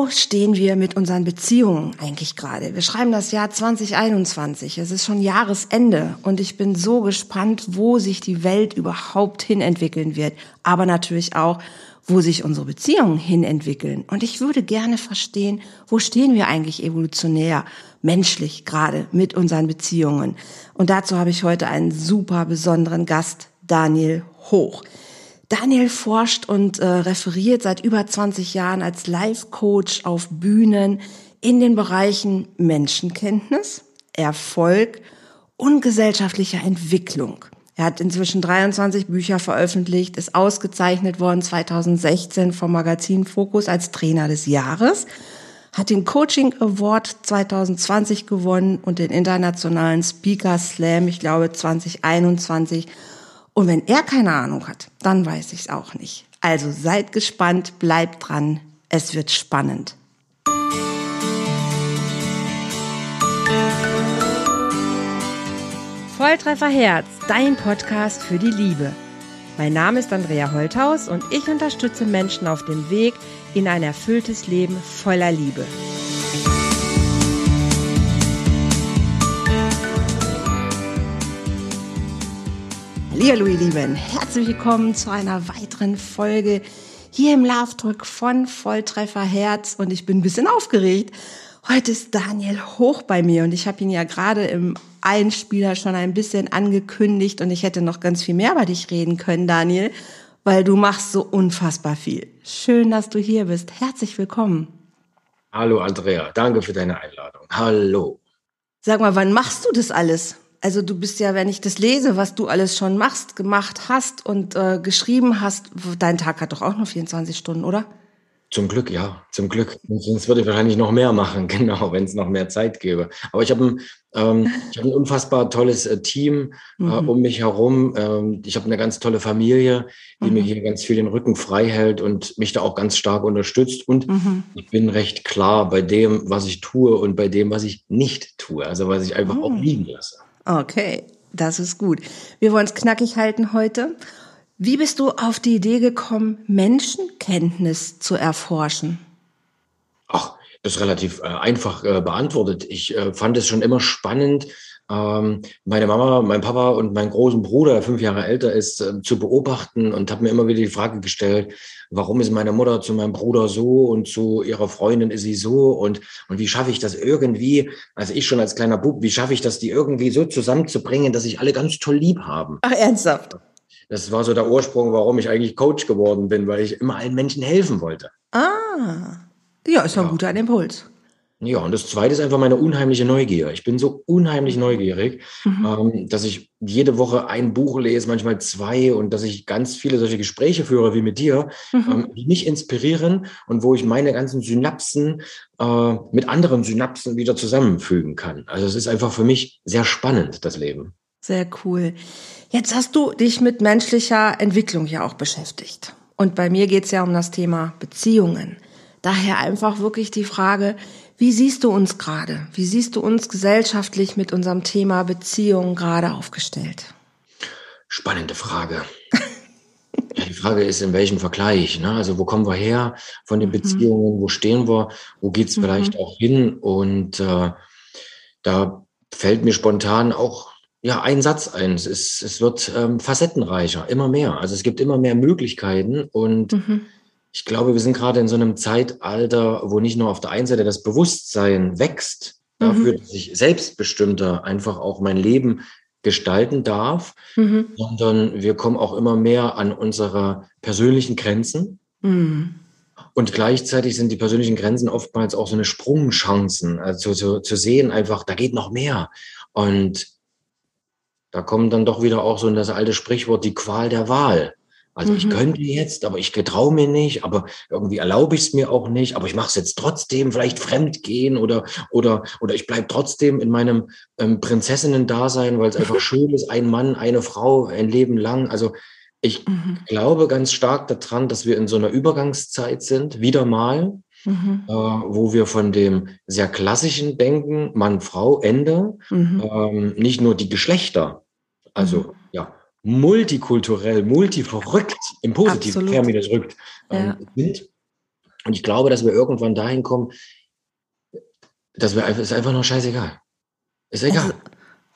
Wo stehen wir mit unseren Beziehungen eigentlich gerade? Wir schreiben das Jahr 2021. Es ist schon Jahresende und ich bin so gespannt, wo sich die Welt überhaupt hin entwickeln wird. Aber natürlich auch, wo sich unsere Beziehungen hin entwickeln. Und ich würde gerne verstehen, wo stehen wir eigentlich evolutionär, menschlich gerade mit unseren Beziehungen. Und dazu habe ich heute einen super besonderen Gast, Daniel Hoch. Daniel forscht und äh, referiert seit über 20 Jahren als Life-Coach auf Bühnen in den Bereichen Menschenkenntnis, Erfolg und gesellschaftlicher Entwicklung. Er hat inzwischen 23 Bücher veröffentlicht, ist ausgezeichnet worden 2016 vom Magazin Focus als Trainer des Jahres, hat den Coaching Award 2020 gewonnen und den internationalen Speaker Slam, ich glaube 2021 und wenn er keine Ahnung hat, dann weiß ich es auch nicht. Also seid gespannt, bleibt dran, es wird spannend. Volltreffer Herz, dein Podcast für die Liebe. Mein Name ist Andrea Holthaus und ich unterstütze Menschen auf dem Weg in ein erfülltes Leben voller Liebe. Hallo ihr Lieben, herzlich willkommen zu einer weiteren Folge hier im Love Talk von Volltreffer Herz und ich bin ein bisschen aufgeregt. Heute ist Daniel Hoch bei mir und ich habe ihn ja gerade im Einspieler schon ein bisschen angekündigt und ich hätte noch ganz viel mehr über dich reden können, Daniel, weil du machst so unfassbar viel. Schön, dass du hier bist. Herzlich willkommen. Hallo Andrea, danke für deine Einladung. Hallo. Sag mal, wann machst du das alles? Also du bist ja, wenn ich das lese, was du alles schon machst, gemacht hast und äh, geschrieben hast, dein Tag hat doch auch nur 24 Stunden, oder? Zum Glück, ja, zum Glück. Sonst würde ich wahrscheinlich noch mehr machen, genau, wenn es noch mehr Zeit gäbe. Aber ich habe ein, ähm, hab ein unfassbar tolles äh, Team äh, mhm. um mich herum. Ähm, ich habe eine ganz tolle Familie, die mhm. mir hier ganz viel den Rücken frei hält und mich da auch ganz stark unterstützt. Und mhm. ich bin recht klar bei dem, was ich tue und bei dem, was ich nicht tue. Also was ich einfach auch oh. liegen lasse. Okay, das ist gut. Wir wollen es knackig halten heute. Wie bist du auf die Idee gekommen, Menschenkenntnis zu erforschen? Ach, das ist relativ äh, einfach äh, beantwortet. Ich äh, fand es schon immer spannend, ähm, meine Mama, mein Papa und meinen großen Bruder, der fünf Jahre älter ist, äh, zu beobachten und habe mir immer wieder die Frage gestellt, warum ist meine Mutter zu meinem Bruder so und zu ihrer Freundin ist sie so und, und wie schaffe ich das irgendwie, also ich schon als kleiner Bub, wie schaffe ich das, die irgendwie so zusammenzubringen, dass sich alle ganz toll lieb haben? Ach, ernsthaft? Das war so der Ursprung, warum ich eigentlich Coach geworden bin, weil ich immer allen Menschen helfen wollte. Ah, ja, ist ja ein guter Impuls. Ja, und das Zweite ist einfach meine unheimliche Neugier. Ich bin so unheimlich neugierig, mhm. ähm, dass ich jede Woche ein Buch lese, manchmal zwei, und dass ich ganz viele solche Gespräche führe wie mit dir, mhm. ähm, die mich inspirieren und wo ich meine ganzen Synapsen äh, mit anderen Synapsen wieder zusammenfügen kann. Also es ist einfach für mich sehr spannend, das Leben. Sehr cool. Jetzt hast du dich mit menschlicher Entwicklung ja auch beschäftigt. Und bei mir geht es ja um das Thema Beziehungen. Daher einfach wirklich die Frage, wie siehst du uns gerade? Wie siehst du uns gesellschaftlich mit unserem Thema Beziehung gerade aufgestellt? Spannende Frage. ja, die Frage ist, in welchem Vergleich? Ne? Also wo kommen wir her von den mhm. Beziehungen? Wo stehen wir? Wo geht es mhm. vielleicht auch hin? Und äh, da fällt mir spontan auch ja, ein Satz ein. Es, ist, es wird ähm, facettenreicher, immer mehr. Also es gibt immer mehr Möglichkeiten und mhm ich glaube, wir sind gerade in so einem Zeitalter, wo nicht nur auf der einen Seite das Bewusstsein wächst, mhm. dafür, dass ich selbstbestimmter einfach auch mein Leben gestalten darf, mhm. sondern wir kommen auch immer mehr an unsere persönlichen Grenzen. Mhm. Und gleichzeitig sind die persönlichen Grenzen oftmals auch so eine Sprungchancen, also zu, zu sehen einfach, da geht noch mehr. Und da kommt dann doch wieder auch so in das alte Sprichwort, die Qual der Wahl. Also mhm. ich könnte jetzt, aber ich getraue mir nicht, aber irgendwie erlaube ich es mir auch nicht, aber ich mache es jetzt trotzdem, vielleicht fremd gehen oder oder oder ich bleibe trotzdem in meinem ähm, Prinzessinnen-Dasein, weil es einfach schön ist, ein Mann, eine Frau, ein Leben lang. Also ich mhm. glaube ganz stark daran, dass wir in so einer Übergangszeit sind, wieder mal, mhm. äh, wo wir von dem sehr klassischen Denken, Mann, Frau, Ende, mhm. ähm, nicht nur die Geschlechter, also mhm. Ja, multikulturell, multiverrückt, im positiven Terminus rückt, ähm, sind, Und ich glaube, dass wir irgendwann dahin kommen, dass wir einfach, ist einfach noch scheißegal. Ist egal. Also,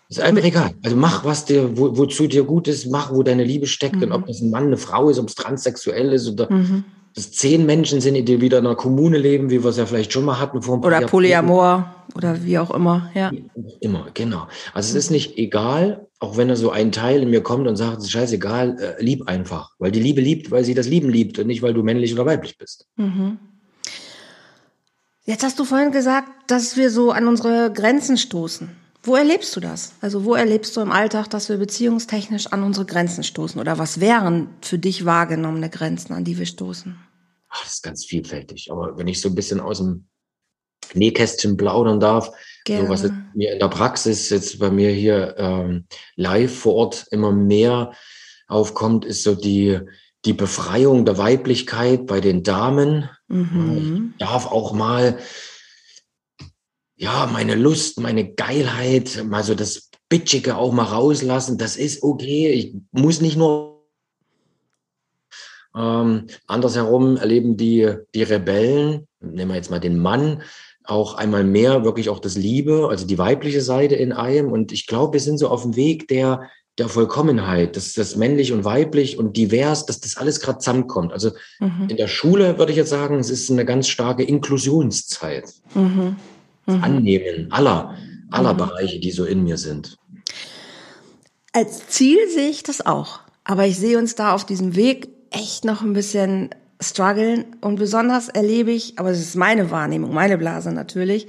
ist einfach egal. Also mach, was dir, wo, wozu dir gut ist, mach, wo deine Liebe steckt. Mhm. Und ob das ein Mann, eine Frau ist, ob es transsexuell ist oder mhm. dass zehn Menschen sind, die wieder in einer Kommune leben, wie wir es ja vielleicht schon mal hatten. Vor oder Polyamor oder wie auch immer, ja. Immer, genau. Also es ist nicht egal, auch wenn da so ein Teil in mir kommt und sagt, scheißegal, äh, lieb einfach. Weil die Liebe liebt, weil sie das Lieben liebt und nicht, weil du männlich oder weiblich bist. Mhm. Jetzt hast du vorhin gesagt, dass wir so an unsere Grenzen stoßen. Wo erlebst du das? Also wo erlebst du im Alltag, dass wir beziehungstechnisch an unsere Grenzen stoßen? Oder was wären für dich wahrgenommene Grenzen, an die wir stoßen? Ach, das ist ganz vielfältig. Aber wenn ich so ein bisschen aus dem Nähkästchen plaudern darf, Gerne. so was mir in der Praxis jetzt bei mir hier ähm, live vor Ort immer mehr aufkommt, ist so die, die Befreiung der Weiblichkeit bei den Damen. Mhm. Ich darf auch mal ja, meine Lust, meine Geilheit, mal so das Bitchige auch mal rauslassen, das ist okay. Ich muss nicht nur. Ähm, andersherum erleben die, die Rebellen, nehmen wir jetzt mal den Mann, auch einmal mehr wirklich auch das Liebe, also die weibliche Seite in einem. Und ich glaube, wir sind so auf dem Weg der, der Vollkommenheit, dass das männlich und weiblich und divers, dass das alles gerade zusammenkommt. Also mhm. in der Schule würde ich jetzt sagen, es ist eine ganz starke Inklusionszeit. Mhm mhm. Annehmen aller, aller mhm. Bereiche, die so in mir sind. Als Ziel sehe ich das auch. Aber ich sehe uns da auf diesem Weg echt noch ein bisschen strugglen. Und besonders erlebe ich, aber es ist meine Wahrnehmung, meine Blase natürlich,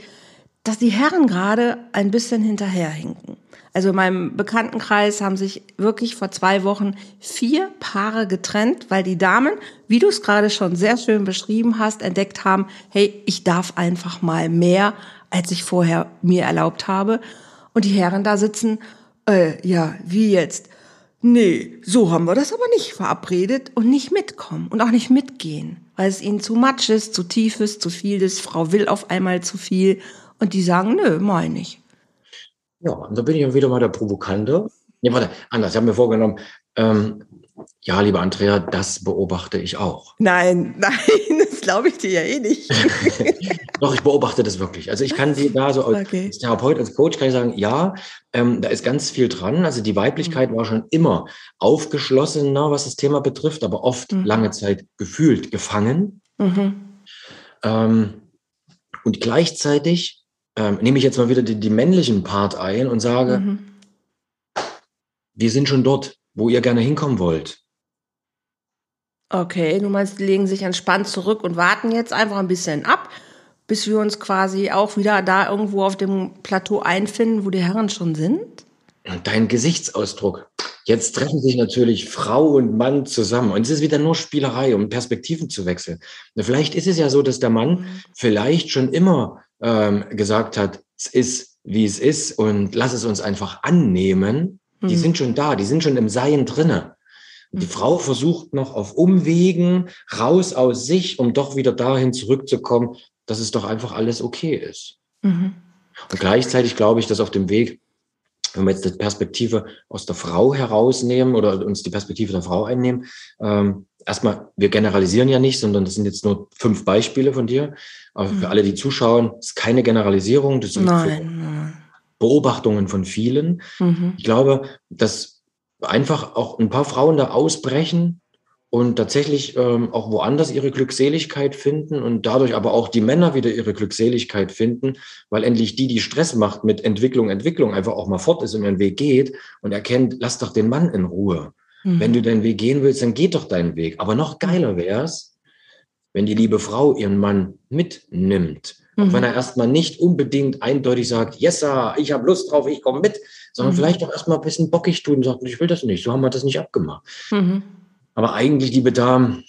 dass die Herren gerade ein bisschen hinterherhinken. Also in meinem Bekanntenkreis haben sich wirklich vor zwei Wochen vier Paare getrennt, weil die Damen, wie du es gerade schon sehr schön beschrieben hast, entdeckt haben, hey, ich darf einfach mal mehr, als ich vorher mir erlaubt habe. Und die Herren da sitzen, äh, ja, wie jetzt? Nee, so haben wir das aber nicht verabredet und nicht mitkommen und auch nicht mitgehen, weil es ihnen zu matsch ist, zu tief ist, zu viel ist, Frau will auf einmal zu viel und die sagen, nö, meine ich. Ja, und da bin ich dann wieder mal der Provokante. Nee, warte, anders, ich habe mir vorgenommen, ähm, ja, lieber Andrea, das beobachte ich auch. Nein, nein, das glaube ich dir ja eh nicht. Doch, ich beobachte das wirklich. Also ich kann dir da so als, okay. als Therapeut, als Coach kann ich sagen, ja, ähm, da ist ganz viel dran. Also die Weiblichkeit mhm. war schon immer aufgeschlossener, was das Thema betrifft, aber oft mhm. lange Zeit gefühlt gefangen. Mhm. Ähm, und gleichzeitig ähm, nehme ich jetzt mal wieder die, die männlichen Part ein und sage, mhm. wir sind schon dort wo ihr gerne hinkommen wollt. Okay, du meinst, die legen sich entspannt zurück und warten jetzt einfach ein bisschen ab, bis wir uns quasi auch wieder da irgendwo auf dem Plateau einfinden, wo die Herren schon sind? Und dein Gesichtsausdruck. Jetzt treffen sich natürlich Frau und Mann zusammen. Und es ist wieder nur Spielerei, um Perspektiven zu wechseln. Vielleicht ist es ja so, dass der Mann mhm. vielleicht schon immer ähm, gesagt hat, es ist, wie es ist und lass es uns einfach annehmen. Die mhm. sind schon da, die sind schon im Seien drinne. Und die mhm. Frau versucht noch auf Umwegen raus aus sich, um doch wieder dahin zurückzukommen, dass es doch einfach alles okay ist. Mhm. Und gleichzeitig glaube ich, dass auf dem Weg, wenn wir jetzt die Perspektive aus der Frau herausnehmen oder uns die Perspektive der Frau einnehmen, ähm, erstmal, wir generalisieren ja nicht, sondern das sind jetzt nur fünf Beispiele von dir. Aber für mhm. alle, die zuschauen, ist keine Generalisierung. Das sind nein, Beobachtungen von vielen. Mhm. Ich glaube, dass einfach auch ein paar Frauen da ausbrechen und tatsächlich ähm, auch woanders ihre Glückseligkeit finden und dadurch aber auch die Männer wieder ihre Glückseligkeit finden, weil endlich die, die Stress macht mit Entwicklung, Entwicklung, einfach auch mal fort ist und ihren Weg geht und erkennt, lass doch den Mann in Ruhe. Mhm. Wenn du deinen Weg gehen willst, dann geht doch deinen Weg. Aber noch geiler wäre es, wenn die liebe Frau ihren Mann mitnimmt auch wenn mhm. er erstmal nicht unbedingt eindeutig sagt, yes, sir, ich habe Lust drauf, ich komme mit, sondern mhm. vielleicht auch erstmal ein bisschen bockig tun und sagt, ich will das nicht, so haben wir das nicht abgemacht. Mhm. Aber eigentlich, liebe Damen,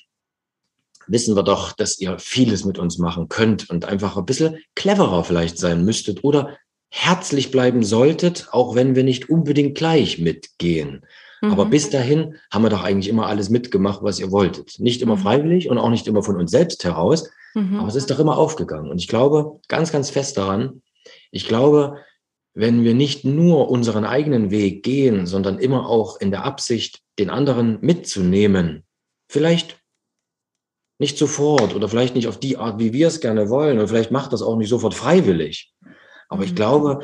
wissen wir doch, dass ihr vieles mit uns machen könnt und einfach ein bisschen cleverer vielleicht sein müsstet oder herzlich bleiben solltet, auch wenn wir nicht unbedingt gleich mitgehen. Mhm. Aber bis dahin haben wir doch eigentlich immer alles mitgemacht, was ihr wolltet. Nicht immer mhm. freiwillig und auch nicht immer von uns selbst heraus, Mhm. Aber es ist doch immer aufgegangen. Und ich glaube ganz, ganz fest daran, ich glaube, wenn wir nicht nur unseren eigenen Weg gehen, sondern immer auch in der Absicht, den anderen mitzunehmen, vielleicht nicht sofort oder vielleicht nicht auf die Art, wie wir es gerne wollen und vielleicht macht das auch nicht sofort freiwillig. Aber ich mhm. glaube,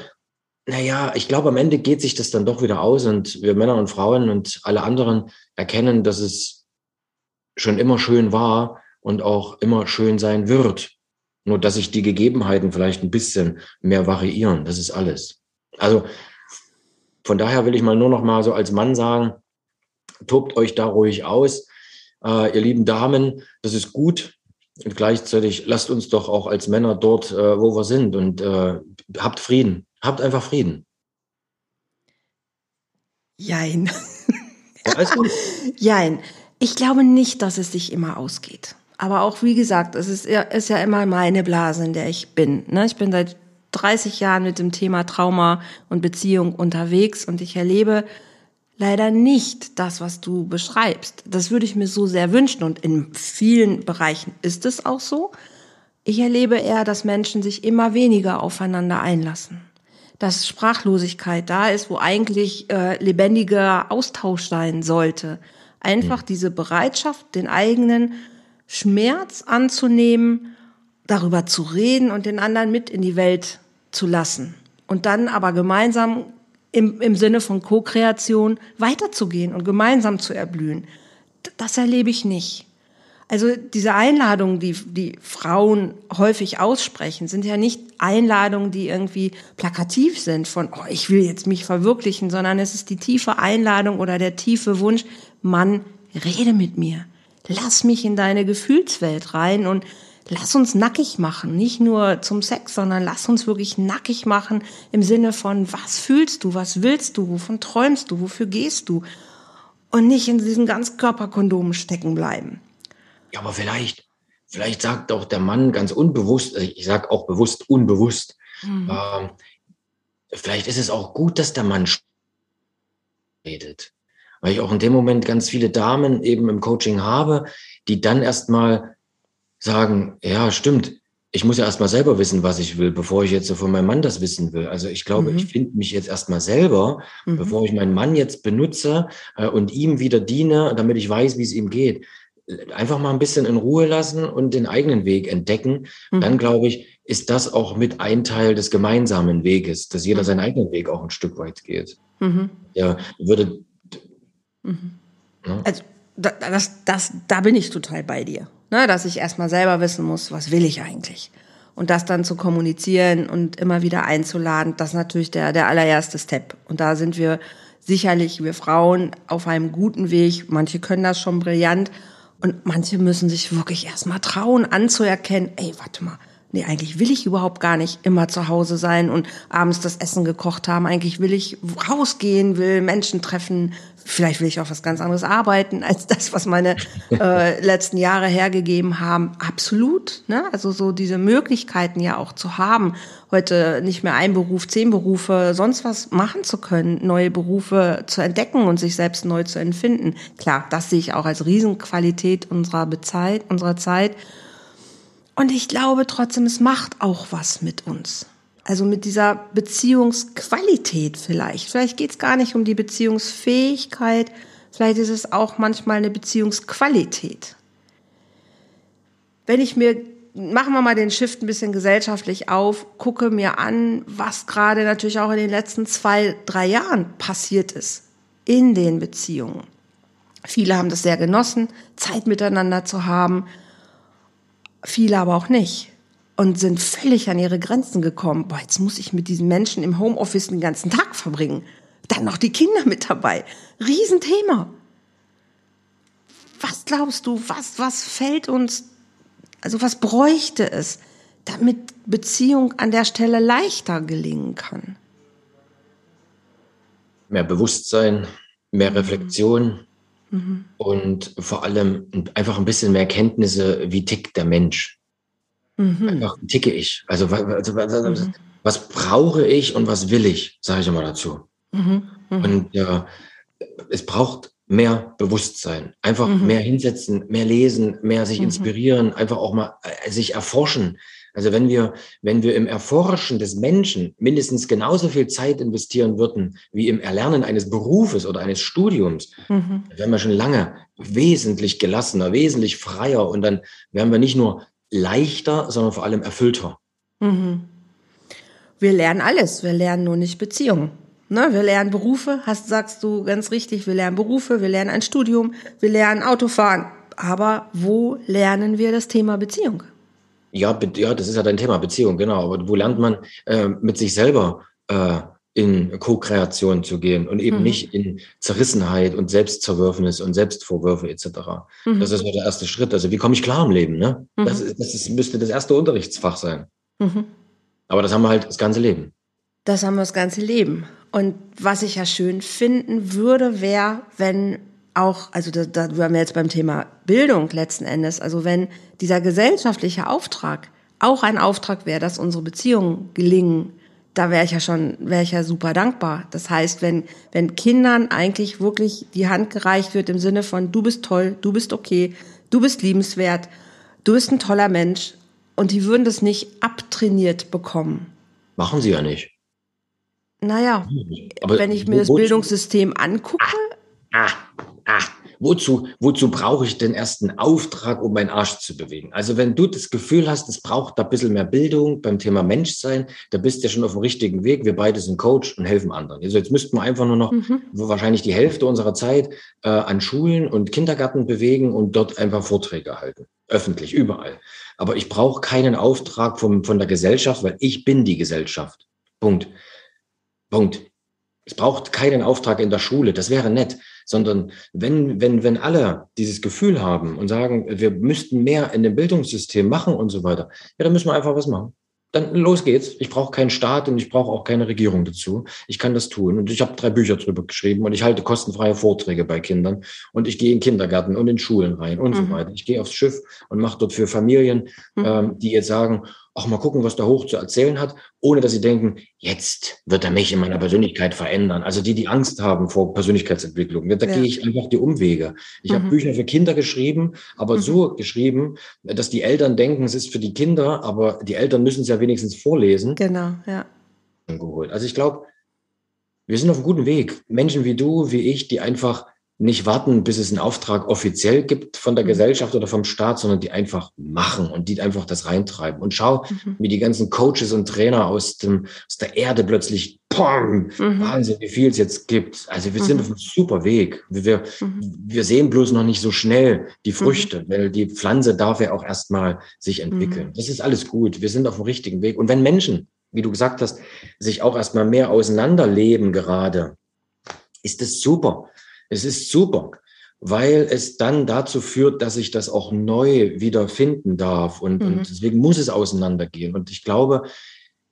naja, ich glaube, am Ende geht sich das dann doch wieder aus und wir Männer und Frauen und alle anderen erkennen, dass es schon immer schön war und auch immer schön sein wird. Nur, dass sich die Gegebenheiten vielleicht ein bisschen mehr variieren. Das ist alles. Also, von daher will ich mal nur noch mal so als Mann sagen, tobt euch da ruhig aus äh, ihr lieben Damen, das ist gut. Und gleichzeitig lasst uns doch auch als Männer dort, äh, wo wir sind und äh, habt Frieden. Habt einfach Frieden. Jein. Jein. Ich glaube nicht, dass es sich immer ausgeht. Aber auch, wie gesagt, es ist ja, ist ja immer meine Blase, in der ich bin. Ne? Ich bin seit 30 Jahren mit dem Thema Trauma und Beziehung unterwegs und ich erlebe leider nicht das, was du beschreibst. Das würde ich mir so sehr wünschen und in vielen Bereichen ist es auch so. Ich erlebe eher, dass Menschen sich immer weniger aufeinander einlassen. Dass Sprachlosigkeit da ist, wo eigentlich äh, lebendiger Austausch sein sollte. Einfach mhm. diese Bereitschaft, den eigenen Schmerz anzunehmen, darüber zu reden und den anderen mit in die Welt zu lassen. Und dann aber gemeinsam im, im Sinne von Co-Kreation weiterzugehen und gemeinsam zu erblühen. Das erlebe ich nicht. Also diese Einladungen, die die Frauen häufig aussprechen, sind ja nicht Einladungen, die irgendwie plakativ sind von, oh, ich will jetzt mich verwirklichen, sondern es ist die tiefe Einladung oder der tiefe Wunsch, Mann, rede mit mir. Lass mich in deine Gefühlswelt rein und lass uns nackig machen, nicht nur zum Sex, sondern lass uns wirklich nackig machen im Sinne von, was fühlst du, was willst du, wovon träumst du, wofür gehst du und nicht in diesen Ganzkörperkondomen stecken bleiben. Ja, aber vielleicht, vielleicht sagt auch der Mann ganz unbewusst, äh, ich sag auch bewusst unbewusst, mhm. äh, vielleicht ist es auch gut, dass der Mann redet. Weil ich auch in dem Moment ganz viele Damen eben im Coaching habe, die dann erstmal sagen, ja, stimmt, ich muss ja erstmal selber wissen, was ich will, bevor ich jetzt von meinem Mann das wissen will. Also ich glaube, mhm. ich finde mich jetzt erstmal selber, mhm. bevor ich meinen Mann jetzt benutze äh, und ihm wieder diene, damit ich weiß, wie es ihm geht. Einfach mal ein bisschen in Ruhe lassen und den eigenen Weg entdecken. Mhm. Dann glaube ich, ist das auch mit ein Teil des gemeinsamen Weges, dass jeder mhm. seinen eigenen Weg auch ein Stück weit geht. Mhm. Ja, würde. Mhm. Ne? Also das, das, da bin ich total bei dir. Ne, dass ich erstmal selber wissen muss, was will ich eigentlich? Und das dann zu kommunizieren und immer wieder einzuladen, das ist natürlich der, der allererste Step. Und da sind wir sicherlich, wir Frauen, auf einem guten Weg. Manche können das schon brillant und manche müssen sich wirklich erstmal trauen, anzuerkennen, ey, warte mal, nee, eigentlich will ich überhaupt gar nicht immer zu Hause sein und abends das Essen gekocht haben. Eigentlich will ich rausgehen, will Menschen treffen. Vielleicht will ich auch was ganz anderes arbeiten als das, was meine äh, letzten Jahre hergegeben haben. Absolut. Ne? Also so diese Möglichkeiten ja auch zu haben, heute nicht mehr ein Beruf, zehn Berufe, sonst was machen zu können, neue Berufe zu entdecken und sich selbst neu zu empfinden. Klar, das sehe ich auch als Riesenqualität unserer Bezeit, unserer Zeit. Und ich glaube trotzdem, es macht auch was mit uns. Also mit dieser Beziehungsqualität vielleicht. Vielleicht geht es gar nicht um die Beziehungsfähigkeit, vielleicht ist es auch manchmal eine Beziehungsqualität. Wenn ich mir, machen wir mal den Shift ein bisschen gesellschaftlich auf, gucke mir an, was gerade natürlich auch in den letzten zwei, drei Jahren passiert ist in den Beziehungen. Viele haben das sehr genossen, Zeit miteinander zu haben, viele aber auch nicht und sind völlig an ihre Grenzen gekommen. Boah, jetzt muss ich mit diesen Menschen im Homeoffice den ganzen Tag verbringen. Dann noch die Kinder mit dabei. Riesenthema. Was glaubst du, was, was fällt uns, also was bräuchte es, damit Beziehung an der Stelle leichter gelingen kann? Mehr Bewusstsein, mehr Reflexion, Mhm. Und vor allem einfach ein bisschen mehr Kenntnisse, wie tickt der Mensch. Mhm. Einfach ticke ich. Also, also mhm. was brauche ich und was will ich, sage ich immer dazu. Mhm. mhm. Und ja, es braucht mehr Bewusstsein. Einfach mhm. mehr hinsetzen, mehr lesen, mehr sich inspirieren, einfach auch mal äh, sich erforschen. Also wenn wir, wenn wir im Erforschen des Menschen mindestens genauso viel Zeit investieren würden wie im Erlernen eines Berufes oder eines Studiums, mhm. dann wären wir schon lange wesentlich gelassener, wesentlich freier und dann wären wir nicht nur leichter, sondern vor allem erfüllter. Mhm. Wir lernen alles, wir lernen nur nicht Beziehungen. Ne, wir lernen Berufe, hast, sagst du ganz richtig, wir lernen Berufe, wir lernen ein Studium, wir lernen Autofahren. Aber wo lernen wir das Thema Beziehung? Ja, ja, das ist ja dein Thema, Beziehung, genau. Aber wo lernt man äh, mit sich selber äh, in Co-Kreation zu gehen und eben mhm. nicht in Zerrissenheit und Selbstzerwürfnis und Selbstvorwürfe etc. Mhm. Das ist der erste Schritt. Also wie komme ich klar im Leben? Ne? Mhm. Das, ist, das ist, müsste das erste Unterrichtsfach sein. Mhm. Aber das haben wir halt das ganze Leben. Das haben wir das ganze Leben. Und was ich ja schön finden würde, wäre, wenn auch, also da, da waren wir jetzt beim Thema Bildung letzten Endes, also wenn dieser gesellschaftliche Auftrag auch ein Auftrag wäre, dass unsere Beziehungen gelingen, da wäre ich ja schon, wäre ich ja super dankbar. Das heißt, wenn, wenn Kindern eigentlich wirklich die Hand gereicht wird im Sinne von, du bist toll, du bist okay, du bist liebenswert, du bist ein toller Mensch und die würden das nicht abtrainiert bekommen. Machen sie ja nicht. Naja, Aber wenn ich mir das Bildungssystem angucke. Ah, ah, ah, wozu, wozu brauche ich den ersten Auftrag, um meinen Arsch zu bewegen? Also wenn du das Gefühl hast, es braucht da ein bisschen mehr Bildung beim Thema Menschsein, da bist du ja schon auf dem richtigen Weg. Wir beide sind Coach und helfen anderen. Also jetzt müssten wir einfach nur noch mhm. wahrscheinlich die Hälfte unserer Zeit äh, an Schulen und Kindergärten bewegen und dort einfach Vorträge halten. Öffentlich, überall. Aber ich brauche keinen Auftrag vom, von der Gesellschaft, weil ich bin die Gesellschaft. Punkt. Punkt. Es braucht keinen Auftrag in der Schule, das wäre nett, sondern wenn, wenn, wenn alle dieses Gefühl haben und sagen, wir müssten mehr in dem Bildungssystem machen und so weiter, ja, dann müssen wir einfach was machen dann los geht's. Ich brauche keinen Staat und ich brauche auch keine Regierung dazu. Ich kann das tun. Und ich habe drei Bücher drüber geschrieben und ich halte kostenfreie Vorträge bei Kindern und ich gehe in Kindergärten und in Schulen rein und mhm. so weiter. Ich gehe aufs Schiff und mache dort für Familien, mhm. ähm, die jetzt sagen, auch mal gucken, was der Hoch zu erzählen hat, ohne dass sie denken, jetzt wird er mich in meiner Persönlichkeit verändern. Also die, die Angst haben vor Persönlichkeitsentwicklung, da ja. gehe ich einfach die Umwege. Ich mhm. habe Bücher für Kinder geschrieben, aber mhm. so geschrieben, dass die Eltern denken, es ist für die Kinder, aber die Eltern müssen es ja wenigstens vorlesen. Genau, ja. Geholt. Also ich glaube, wir sind auf einem guten Weg. Menschen wie du, wie ich, die einfach nicht warten, bis es einen Auftrag offiziell gibt von der mhm. Gesellschaft oder vom Staat, sondern die einfach machen und die einfach das reintreiben. Und schau, mhm. wie die ganzen Coaches und Trainer aus, dem, aus der Erde plötzlich, pong, mhm. Wahnsinn, wie viel es jetzt gibt. Also wir sind mhm. auf einem super Weg. Wir, mhm. wir sehen bloß noch nicht so schnell die Früchte, weil die Pflanze darf ja auch erstmal sich entwickeln. Das ist alles gut. Wir sind auf dem richtigen Weg. Und wenn Menschen, wie du gesagt hast, sich auch erstmal mehr auseinanderleben gerade, ist das super. Es ist super, weil es dann dazu führt, dass ich das auch neu wieder finden darf. Und, mhm. und deswegen muss es auseinandergehen. Und ich glaube,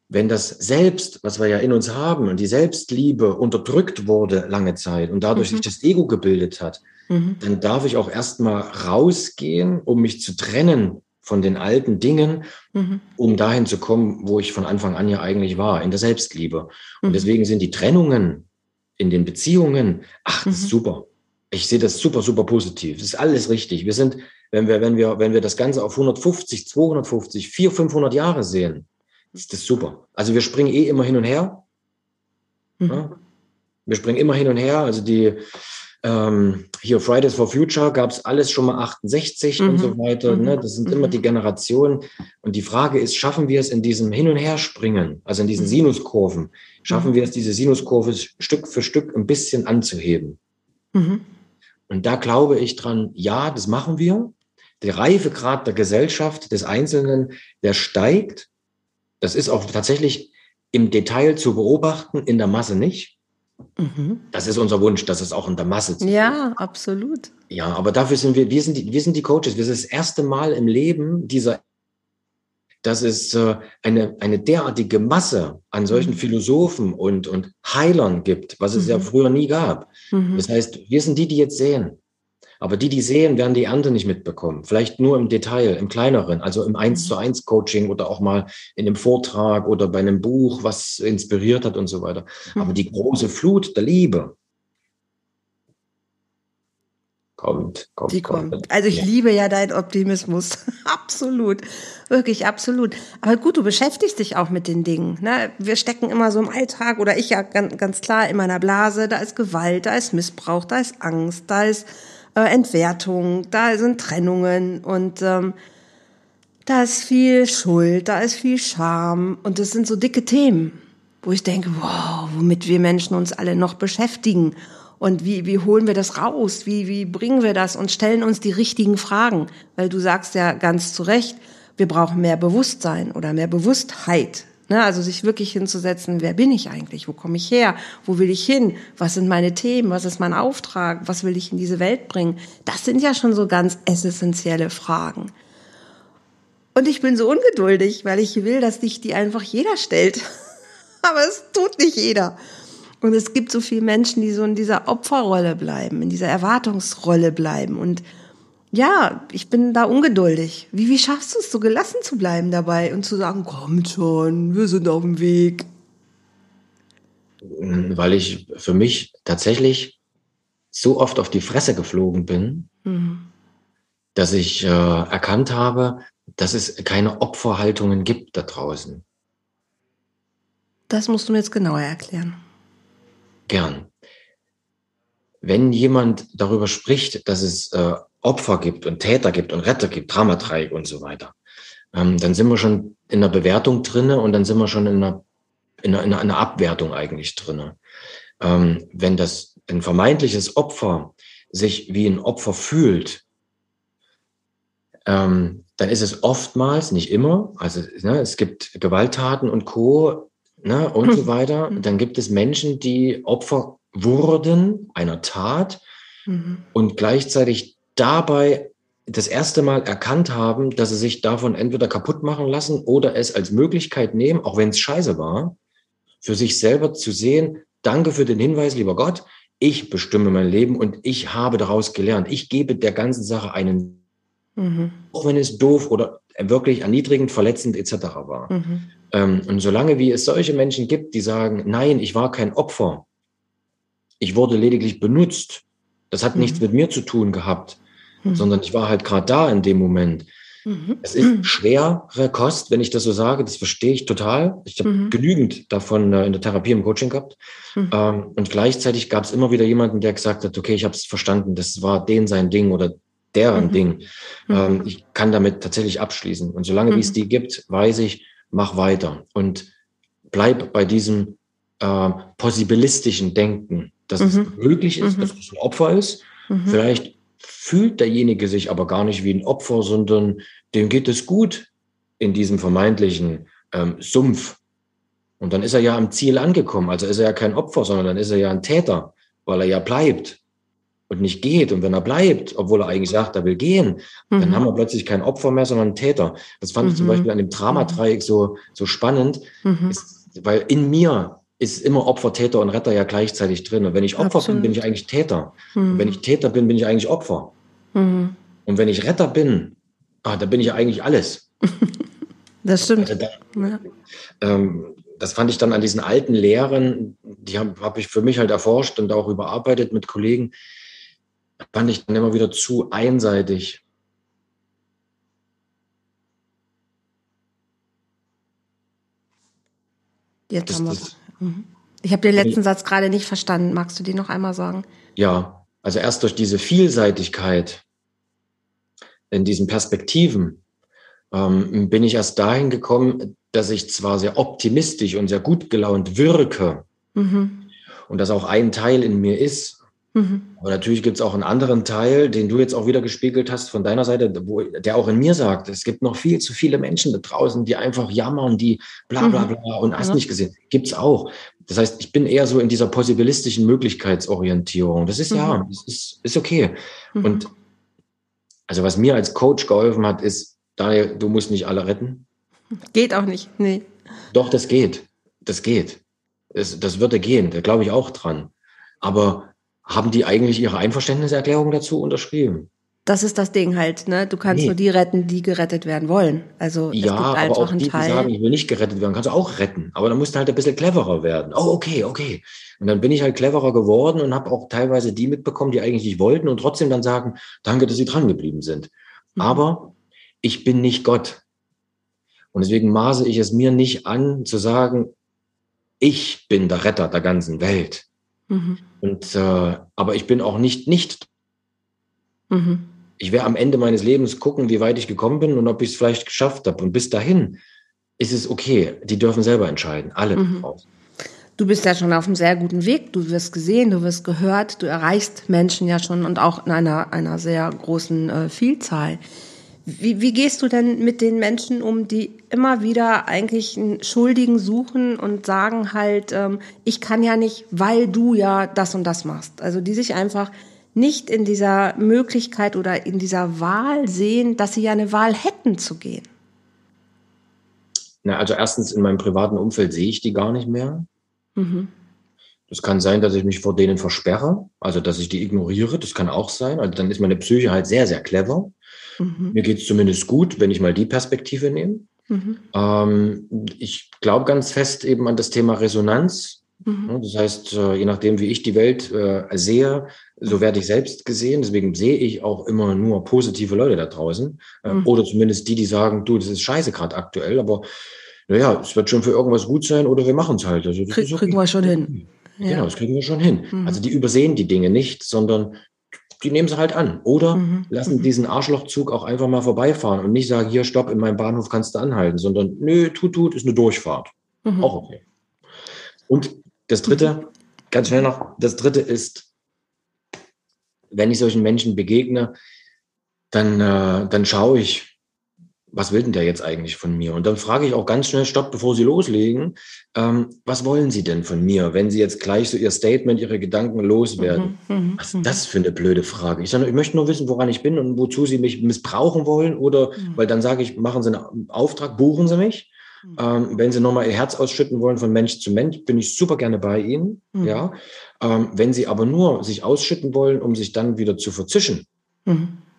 wenn das Selbst, was wir ja in uns haben, und die Selbstliebe unterdrückt wurde lange Zeit und dadurch mhm. sich das Ego gebildet hat, mhm. dann darf ich auch erstmal rausgehen, um mich zu trennen von den alten Dingen, mhm. um dahin zu kommen, wo ich von Anfang an ja eigentlich war, in der Selbstliebe. Und mhm. deswegen sind die Trennungen in den Beziehungen, ach, das mhm. ist super. Ich sehe das super, super positiv. Das ist alles richtig. Wir sind, wenn wir, wenn wir, wenn wir das Ganze auf 150, 250, 400, 500 Jahre sehen, ist das super. Also wir springen eh immer hin und her. Mhm. Ja? Wir springen immer hin und her. Also die, ähm, hier Fridays for Future gab es alles schon mal 68 mhm. und so weiter. Mhm. Ne? Das sind mhm. immer die Generationen. Und die Frage ist, schaffen wir es in diesem Hin- und Herspringen, also in diesen mhm. Sinuskurven, schaffen mhm. wir es, diese Sinuskurve Stück für Stück ein bisschen anzuheben? Mhm. Und da glaube ich dran, ja, das machen wir. Der Reifegrad der Gesellschaft, des Einzelnen, der steigt. Das ist auch tatsächlich im Detail zu beobachten, in der Masse nicht. Mhm. Das ist unser Wunsch, dass es auch in der Masse zu Ja, absolut. Ja, aber dafür sind wir, wir sind die, wir sind die Coaches. Wir sind das erste Mal im Leben dieser, dass es äh, eine, eine derartige Masse an solchen mhm. Philosophen und, und Heilern gibt, was es mhm. ja früher nie gab. Mhm. Das heißt, wir sind die, die jetzt sehen. Aber die, die sehen, werden die andere nicht mitbekommen. Vielleicht nur im Detail, im kleineren, also im Eins zu eins Coaching oder auch mal in einem Vortrag oder bei einem Buch, was inspiriert hat und so weiter. Aber die große Flut der Liebe kommt, kommt. Die kommt. kommt. Also ich ja. liebe ja deinen Optimismus. absolut. Wirklich absolut. Aber gut, du beschäftigst dich auch mit den Dingen. Ne? Wir stecken immer so im Alltag oder ich ja ganz, ganz klar in meiner Blase. Da ist Gewalt, da ist Missbrauch, da ist Angst, da ist äh, Entwertung, da sind Trennungen und ähm, da ist viel Schuld, da ist viel Scham und das sind so dicke Themen, wo ich denke, wow, womit wir Menschen uns alle noch beschäftigen und wie, wie holen wir das raus? Wie, wie bringen wir das und stellen uns die richtigen Fragen? Weil du sagst ja ganz zu Recht, wir brauchen mehr Bewusstsein oder mehr Bewusstheit. Ne? Also sich wirklich hinzusetzen, wer bin ich eigentlich? Wo komme ich her? Wo will ich hin? Was sind meine Themen? Was ist mein Auftrag? Was will ich in diese Welt bringen? Das sind ja schon so ganz essentielle Fragen. Und ich bin so ungeduldig, weil ich will, dass sich die einfach jeder stellt. Aber es tut nicht jeder. Und es gibt so viele Menschen, die so in dieser Opferrolle bleiben, in dieser Erwartungsrolle bleiben. Und ja, ich bin da ungeduldig. Wie, wie schaffst du es, so gelassen zu bleiben dabei und zu sagen, kommt schon, wir sind auf dem Weg? Weil ich für mich tatsächlich so oft auf die Fresse geflogen bin, mhm. dass ich äh, erkannt habe, dass es keine Opferhaltungen gibt da draußen. Das musst du mir jetzt genauer erklären gern. Wenn jemand darüber spricht, dass es äh, Opfer gibt und Täter gibt und Retter gibt, Dramadreieck und so weiter, ähm, dann sind wir schon in einer Bewertung drinne und dann sind wir schon in einer, in einer, in einer Abwertung eigentlich drinne. Ähm, wenn das ein vermeintliches Opfer sich wie ein Opfer fühlt, ähm, dann ist es oftmals, nicht immer, also ne, es gibt Gewalttaten und Co., ne, und so weiter. Mhm. Dann gibt es Menschen, die Opfer wurden einer Tat mhm. und gleichzeitig dabei das erste Mal erkannt haben, dass sie sich davon entweder kaputt machen lassen oder es als Möglichkeit nehmen, auch wenn es scheiße war, für sich selber zu sehen, danke für den Hinweis, lieber Gott, ich bestimme mein Leben und ich habe daraus gelernt. Ich gebe der ganzen Sache einen, mhm. auch wenn es doof oder wirklich erniedrigend, verletzend etc. war. Mhm. Ähm, und solange wie es solche Menschen gibt, die sagen, nein, ich war kein Opfer, ich wurde lediglich benutzt, das hat mhm. nichts mit mir zu tun gehabt, mhm. sondern ich war halt gerade da in dem Moment. Mhm. Es ist schwere Kost, wenn ich das so sage, das verstehe ich total. Ich habe mhm. genügend davon äh, in der Therapie im Coaching gehabt. Mhm. Ähm, und gleichzeitig gab es immer wieder jemanden, der gesagt hat, okay, ich habe es verstanden, das war den sein Ding oder deren mhm. Ding. Ähm, ich kann damit tatsächlich abschließen. Und solange wie es die gibt, weiß ich, mach weiter und bleib bei diesem äh, possibilistischen Denken, dass mhm. es möglich ist, mhm. dass es ein Opfer ist. Mhm. Vielleicht fühlt derjenige sich aber gar nicht wie ein Opfer, sondern dem geht es gut in diesem vermeintlichen ähm, Sumpf. Und dann ist er ja am Ziel angekommen. Also ist er ja kein Opfer, sondern dann ist er ja ein Täter, weil er ja bleibt und nicht geht und wenn er bleibt, obwohl er eigentlich sagt, er will gehen, mhm. dann haben wir plötzlich kein Opfer mehr, sondern einen Täter. Das fand mhm. ich zum mhm. Beispiel an dem Dramadreieck so, so spannend, mhm. ist, weil in mir ist immer Opfer, Täter und Retter ja gleichzeitig drin. Und wenn ich Opfer Absolut. bin, bin ich eigentlich Täter. Und wenn mhm. ich Täter bin, bin ich eigentlich Opfer. Mhm. Und wenn ich Retter bin, ah, dann bin ich ja eigentlich alles. das stimmt. Also da, ja. ähm, das fand ich dann an diesen alten Lehren, die habe hab ich für mich halt erforscht und auch überarbeitet mit Kollegen, fand ich dann immer wieder zu einseitig. Jetzt das, haben wir das, mhm. Ich habe den letzten Satz gerade nicht verstanden. Magst du den noch einmal sagen? Ja, also erst durch diese Vielseitigkeit in diesen Perspektiven ähm, bin ich erst dahin gekommen, dass ich zwar sehr optimistisch und sehr gut gelaunt wirke mhm. und dass auch ein Teil in mir ist, Mhm. Aber natürlich gibt es auch einen anderen Teil, den du jetzt auch wieder gespiegelt hast von deiner Seite, wo, der auch in mir sagt, es gibt noch viel zu viele Menschen da draußen, die einfach jammern, die bla bla mhm. bla und hast ja. nicht gesehen. Gibt es auch. Das heißt, ich bin eher so in dieser possibilistischen Möglichkeitsorientierung. Das ist mhm. ja, das ist, ist okay. Mhm. Und also was mir als Coach geholfen hat, ist, Daniel, du musst nicht alle retten. Geht auch nicht, nee. Doch, das geht. Das geht. Das, das würde gehen, da glaube ich auch dran. Aber haben die eigentlich ihre Einverständniserklärung dazu unterschrieben? Das ist das Ding halt, ne? Du kannst nee. nur die retten, die gerettet werden wollen. Also ja, aber auch die, die sagen, ich will nicht gerettet werden, kannst du auch retten. Aber dann musst du halt ein bisschen cleverer werden. Oh, okay, okay. Und dann bin ich halt cleverer geworden und habe auch teilweise die mitbekommen, die eigentlich nicht wollten und trotzdem dann sagen, danke, dass sie dran geblieben sind. Mhm. Aber ich bin nicht Gott. Und deswegen maße ich es mir nicht an, zu sagen, ich bin der Retter der ganzen Welt. Mhm. Und äh, aber ich bin auch nicht nicht. Mhm. Ich werde am Ende meines Lebens gucken, wie weit ich gekommen bin und ob ich es vielleicht geschafft habe. Und bis dahin ist es okay. Die dürfen selber entscheiden, alle mhm. Du bist ja schon auf einem sehr guten Weg. Du wirst gesehen, du wirst gehört, du erreichst Menschen ja schon und auch in einer, einer sehr großen äh, Vielzahl. Wie, wie gehst du denn mit den Menschen um, die immer wieder eigentlich einen Schuldigen suchen und sagen halt, ähm, ich kann ja nicht, weil du ja das und das machst. Also die sich einfach nicht in dieser Möglichkeit oder in dieser Wahl sehen, dass sie ja eine Wahl hätten zu gehen. Na, also erstens in meinem privaten Umfeld sehe ich die gar nicht mehr. Mhm. Das kann sein, dass ich mich vor denen versperre, also dass ich die ignoriere. Das kann auch sein. Also dann ist meine Psyche halt sehr, sehr clever. Mhm. Mir geht es zumindest gut, wenn ich mal die Perspektive nehme. Mhm. Ähm, ich glaube ganz fest eben an das Thema Resonanz. Mhm. Das heißt, äh, je nachdem, wie ich die Welt äh, sehe, so werde ich selbst gesehen. Deswegen sehe ich auch immer nur positive Leute da draußen. Äh, mhm. Oder zumindest die, die sagen, du, das ist scheiße gerade aktuell, aber naja, es wird schon für irgendwas gut sein oder wir machen es halt. Also, Krieg, okay. Kriegen wir schon hin. Ja. Genau, das kriegen wir schon hin. Mhm. Also die übersehen die Dinge nicht, sondern die nehmen sie halt an. Oder mhm. lassen mhm. diesen Arschlochzug auch einfach mal vorbeifahren und nicht sagen, hier, stopp, in meinem Bahnhof kannst du anhalten, sondern nö, tut, tut, ist eine Durchfahrt. Mhm. Auch okay. Und das dritte, mhm. ganz schnell noch, das dritte ist, wenn ich solchen Menschen begegne, dann, äh, dann schaue ich, was will denn der jetzt eigentlich von mir? Und dann frage ich auch ganz schnell, stopp, bevor Sie loslegen, ähm, was wollen Sie denn von mir, wenn Sie jetzt gleich so Ihr Statement, Ihre Gedanken loswerden? Mhm, mhm was ist mhm. das für eine blöde Frage? Ich sage, ich möchte nur wissen, woran ich bin und wozu Sie mich missbrauchen wollen oder, mhm. weil dann sage ich, machen Sie einen Auftrag, buchen Sie mich. Mhm. Ähm, wenn Sie nochmal Ihr Herz ausschütten wollen von Mensch zu Mensch, bin ich super gerne bei Ihnen. Mhm. Ja. Ähm, wenn Sie aber nur sich ausschütten wollen, um sich dann wieder zu verzischen,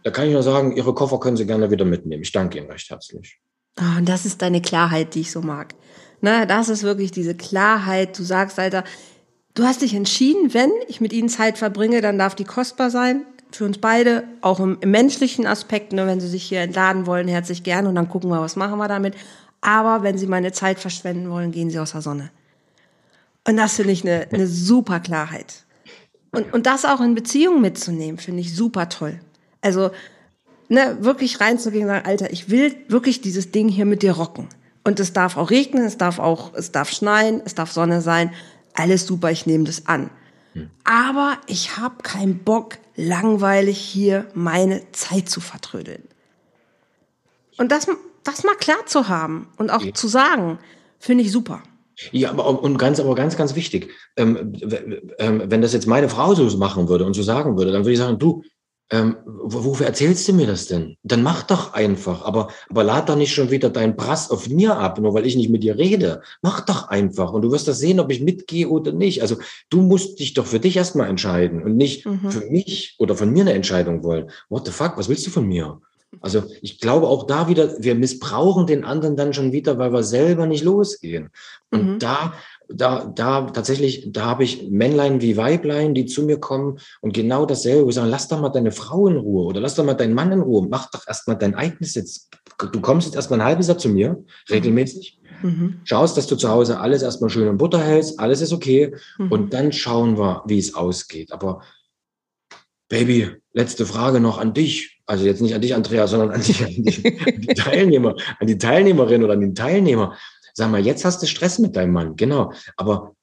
da kann ich nur sagen, Ihre Koffer können Sie gerne wieder mitnehmen. Ich danke Ihnen recht herzlich. Oh, und das ist deine Klarheit, die ich so mag. Ne, das ist wirklich diese Klarheit. Du sagst, Alter, du hast dich entschieden, wenn ich mit ihnen Zeit verbringe, dann darf die kostbar sein. Für uns beide, auch im, im menschlichen Aspekt, ne, wenn sie sich hier entladen wollen, herzlich gerne und dann gucken wir, was machen wir damit. Aber wenn sie meine Zeit verschwenden wollen, gehen sie aus der Sonne. Und das finde ich eine, eine super Klarheit. Und, und das auch in Beziehungen mitzunehmen, finde ich super toll. Also, ne, wirklich reinzugehen und sagen, Alter, ich will wirklich dieses Ding hier mit dir rocken. Und es darf auch regnen, es darf auch, es darf schneien, es darf Sonne sein. Alles super, ich nehme das an. Hm. Aber ich habe keinen Bock, langweilig hier meine Zeit zu vertrödeln. Und das, das mal klar zu haben und auch ja. zu sagen, finde ich super. Ja, aber und ganz, aber ganz, ganz wichtig. Ähm, ähm, wenn das jetzt meine Frau so machen würde und so sagen würde, dann würde ich sagen, du, ähm, wofür erzählst du mir das denn? Dann mach doch einfach, aber, aber lad doch nicht schon wieder deinen Brass auf mir ab, nur weil ich nicht mit dir rede. Mach doch einfach und du wirst das sehen, ob ich mitgehe oder nicht. Also du musst dich doch für dich erstmal entscheiden und nicht mhm. für mich oder von mir eine Entscheidung wollen. What the fuck, was willst du von mir? Also ich glaube auch da wieder, wir missbrauchen den anderen dann schon wieder, weil wir selber nicht losgehen. Und mhm. da da, da tatsächlich, da habe ich Männlein wie Weiblein, die zu mir kommen und genau dasselbe wo sagen, lass doch mal deine Frau in Ruhe oder lass doch mal deinen Mann in Ruhe, mach doch erstmal dein eigenes jetzt. Du kommst jetzt erstmal ein halbes Jahr zu mir, regelmäßig, mhm. schaust, dass du zu Hause alles erstmal schön in Butter hältst, alles ist okay mhm. und dann schauen wir, wie es ausgeht. Aber Baby, letzte Frage noch an dich. Also jetzt nicht an dich, Andrea, sondern an, dich, an, die, an die Teilnehmer, an die Teilnehmerin oder an den Teilnehmer. Sag mal, jetzt hast du Stress mit deinem Mann, genau. Aber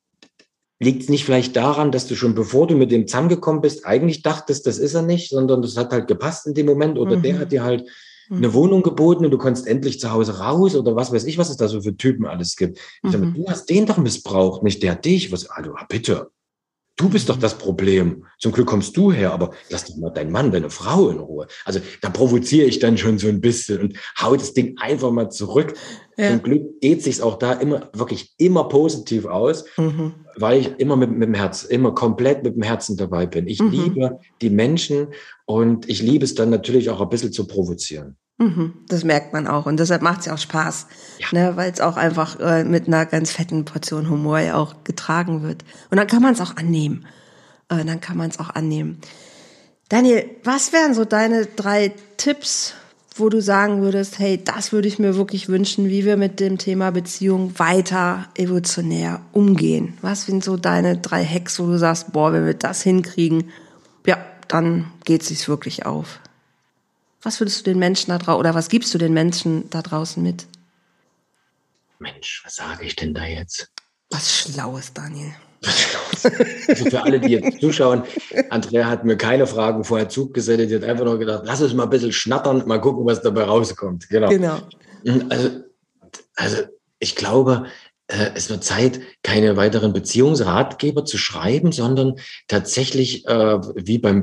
liegt es nicht vielleicht daran, dass du schon bevor du mit dem zusammengekommen bist, eigentlich dachtest, das ist er nicht, sondern das hat halt gepasst in dem Moment oder mhm. der hat dir halt mhm. eine Wohnung geboten und du konntest endlich zu Hause raus oder was weiß ich, was es da so für Typen alles gibt. Ich mhm. sage, du hast den doch missbraucht, nicht der dich. Was, also bitte. Du bist doch das Problem. Zum Glück kommst du her, aber lass doch mal deinen Mann, deine Frau in Ruhe. Also da provoziere ich dann schon so ein bisschen und hau das Ding einfach mal zurück. Ja. Zum Glück geht sich's auch da immer wirklich immer positiv aus, mhm. weil ich immer mit, mit dem Herz, immer komplett mit dem Herzen dabei bin. Ich mhm. liebe die Menschen und ich liebe es dann natürlich auch ein bisschen zu provozieren. Mhm, das merkt man auch und deshalb macht es ja auch Spaß, ja. ne, weil es auch einfach äh, mit einer ganz fetten Portion Humor ja auch getragen wird. Und dann kann man es auch annehmen. Äh, dann kann man es auch annehmen. Daniel, was wären so deine drei Tipps, wo du sagen würdest, hey, das würde ich mir wirklich wünschen, wie wir mit dem Thema Beziehung weiter evolutionär umgehen? Was sind so deine drei Hacks, wo du sagst, boah, wenn wir das hinkriegen, ja, dann geht es sich wirklich auf? Was würdest du den Menschen da draußen oder was gibst du den Menschen da draußen mit? Mensch, was sage ich denn da jetzt? Was Schlaues, Daniel. Was Schlaues. Also für alle, die jetzt zuschauen, Andrea hat mir keine Fragen vorher zugesendet. Die hat einfach nur gedacht, lass uns mal ein bisschen schnattern, mal gucken, was dabei rauskommt. Genau. genau. Also, also ich glaube, äh, es wird Zeit, keine weiteren Beziehungsratgeber zu schreiben, sondern tatsächlich äh, wie beim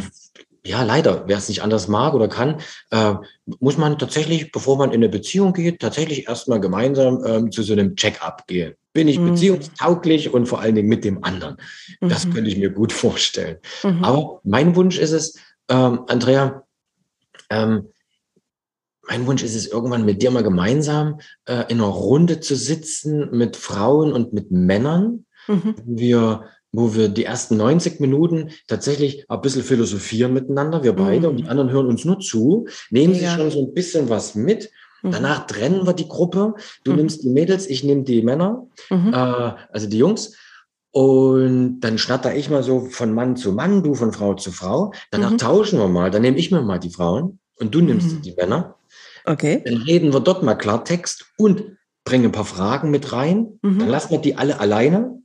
ja, leider, wer es nicht anders mag oder kann, äh, muss man tatsächlich, bevor man in eine Beziehung geht, tatsächlich erstmal gemeinsam ähm, zu so einem Check-up gehen. Bin ich mhm. beziehungstauglich und vor allen Dingen mit dem anderen? Mhm. Das könnte ich mir gut vorstellen. Mhm. Aber mein Wunsch ist es, ähm, Andrea, ähm, mein Wunsch ist es, irgendwann mit dir mal gemeinsam äh, in einer Runde zu sitzen mit Frauen und mit Männern. Mhm. Wir wo wir die ersten 90 Minuten tatsächlich ein bisschen philosophieren miteinander, wir beide, mhm. und die anderen hören uns nur zu, nehmen ja. sie schon so ein bisschen was mit. Mhm. Danach trennen wir die Gruppe. Du mhm. nimmst die Mädels, ich nehme die Männer, mhm. äh, also die Jungs. Und dann schnatter ich mal so von Mann zu Mann, du von Frau zu Frau. Danach mhm. tauschen wir mal. Dann nehme ich mir mal die Frauen und du nimmst mhm. die Männer. Okay. Dann reden wir dort mal Klartext und bringen ein paar Fragen mit rein. Dann lassen wir die alle alleine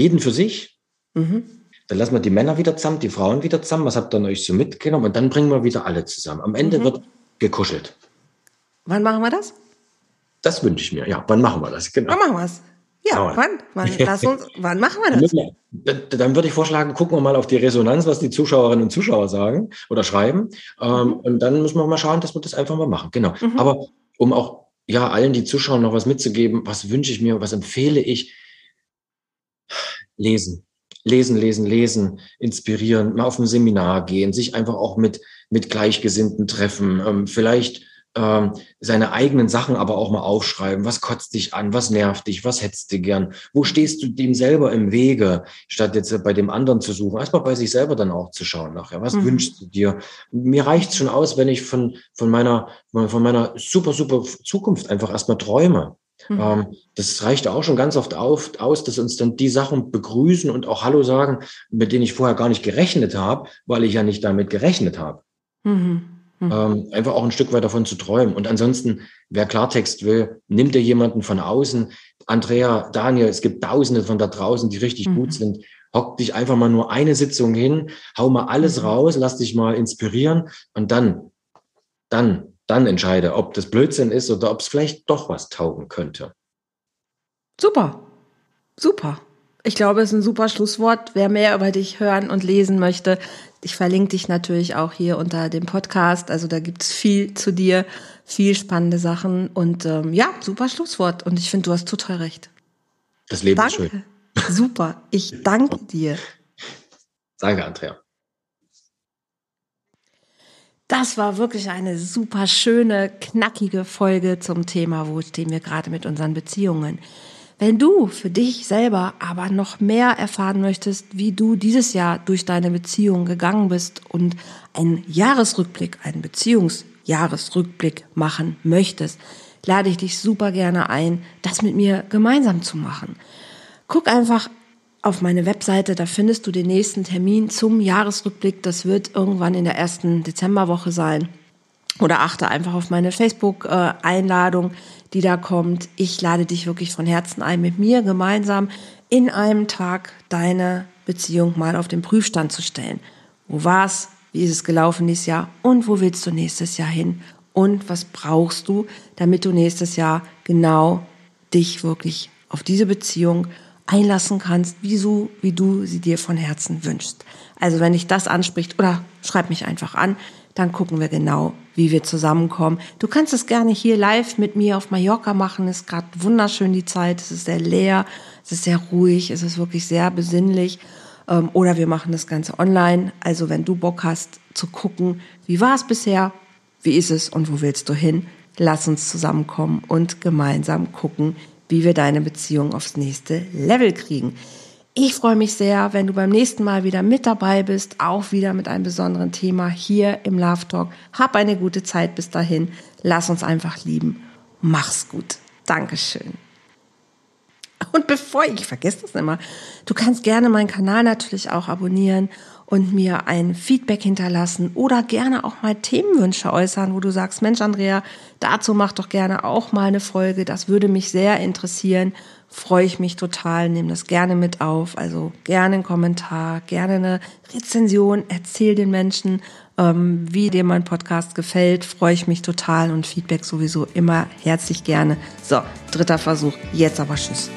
jeden für sich. Mhm. Dann lassen wir die Männer wieder zusammen, die Frauen wieder zusammen. Was habt ihr euch so mitgenommen? Und dann bringen wir wieder alle zusammen. Am Ende mhm. wird gekuschelt. Wann machen wir das? Das wünsche ich mir. Ja, wann machen wir das? Genau. Wann machen wir es? Ja, wann? Wann, lass uns, wann machen wir das? Dann, dann würde ich vorschlagen, gucken wir mal auf die Resonanz, was die Zuschauerinnen und Zuschauer sagen oder schreiben. Ähm, mhm. Und dann müssen wir mal schauen, dass wir das einfach mal machen. Genau. Mhm. Aber um auch ja allen, die zuschauen, noch was mitzugeben, was wünsche ich mir, was empfehle ich? Lesen. Lesen, lesen, lesen, inspirieren, mal auf ein Seminar gehen, sich einfach auch mit, mit Gleichgesinnten treffen, ähm, vielleicht ähm, seine eigenen Sachen aber auch mal aufschreiben. Was kotzt dich an? Was nervt dich? Was hättest du gern? Wo stehst du dem selber im Wege, statt jetzt bei dem anderen zu suchen? Erstmal bei sich selber dann auch zu schauen nachher. Was mhm. wünschst du dir? Mir reicht's schon aus, wenn ich von, von meiner, von meiner super, super Zukunft einfach erstmal träume. Mhm. Ähm, das reicht auch schon ganz oft auf, aus, dass uns dann die Sachen begrüßen und auch Hallo sagen, mit denen ich vorher gar nicht gerechnet habe, weil ich ja nicht damit gerechnet habe. Mhm. Mhm. Ähm, einfach auch ein Stück weit davon zu träumen. Und ansonsten, wer Klartext will, nimmt er jemanden von außen. Andrea, Daniel, es gibt Tausende von da draußen, die richtig mhm. gut sind. Hock dich einfach mal nur eine Sitzung hin, hau mal alles mhm. raus, lass dich mal inspirieren und dann, dann dann entscheide, ob das Blödsinn ist oder ob es vielleicht doch was taugen könnte. Super, super. Ich glaube, es ist ein super Schlusswort. Wer mehr über dich hören und lesen möchte, ich verlinke dich natürlich auch hier unter dem Podcast. Also da gibt es viel zu dir, viel spannende Sachen und ähm, ja, super Schlusswort. Und ich finde, du hast total recht. Das Leben danke. ist schön. Super. Ich danke dir. Danke, Andrea. Das war wirklich eine super schöne, knackige Folge zum Thema, wo stehen wir gerade mit unseren Beziehungen. Wenn du für dich selber aber noch mehr erfahren möchtest, wie du dieses Jahr durch deine Beziehung gegangen bist und einen Jahresrückblick, einen Beziehungsjahresrückblick machen möchtest, lade ich dich super gerne ein, das mit mir gemeinsam zu machen. Guck einfach auf meine Webseite, da findest du den nächsten Termin zum Jahresrückblick. Das wird irgendwann in der ersten Dezemberwoche sein. Oder achte einfach auf meine Facebook-Einladung, die da kommt. Ich lade dich wirklich von Herzen ein, mit mir gemeinsam in einem Tag deine Beziehung mal auf den Prüfstand zu stellen. Wo war's? Wie ist es gelaufen dieses Jahr? Und wo willst du nächstes Jahr hin? Und was brauchst du, damit du nächstes Jahr genau dich wirklich auf diese Beziehung einlassen kannst, wie so, wie du sie dir von Herzen wünschst. Also wenn dich das anspricht oder schreib mich einfach an, dann gucken wir genau, wie wir zusammenkommen. Du kannst es gerne hier live mit mir auf Mallorca machen. Es ist gerade wunderschön die Zeit. Es ist sehr leer, es ist sehr ruhig, es ist wirklich sehr besinnlich. Ähm, oder wir machen das Ganze online. Also wenn du Bock hast zu gucken, wie war es bisher, wie ist es und wo willst du hin, lass uns zusammenkommen und gemeinsam gucken, wie wir deine Beziehung aufs nächste Level kriegen. Ich freue mich sehr, wenn du beim nächsten Mal wieder mit dabei bist, auch wieder mit einem besonderen Thema hier im Love Talk. Hab eine gute Zeit bis dahin. Lass uns einfach lieben. Mach's gut. Dankeschön. Und bevor ich vergesse das immer, du kannst gerne meinen Kanal natürlich auch abonnieren und mir ein Feedback hinterlassen oder gerne auch mal Themenwünsche äußern, wo du sagst, Mensch, Andrea, dazu mach doch gerne auch mal eine Folge. Das würde mich sehr interessieren. Freue ich mich total, nehme das gerne mit auf. Also gerne einen Kommentar, gerne eine Rezension. Erzähl den Menschen, ähm, wie dir mein Podcast gefällt. Freue ich mich total und Feedback sowieso immer herzlich gerne. So, dritter Versuch. Jetzt aber Tschüss.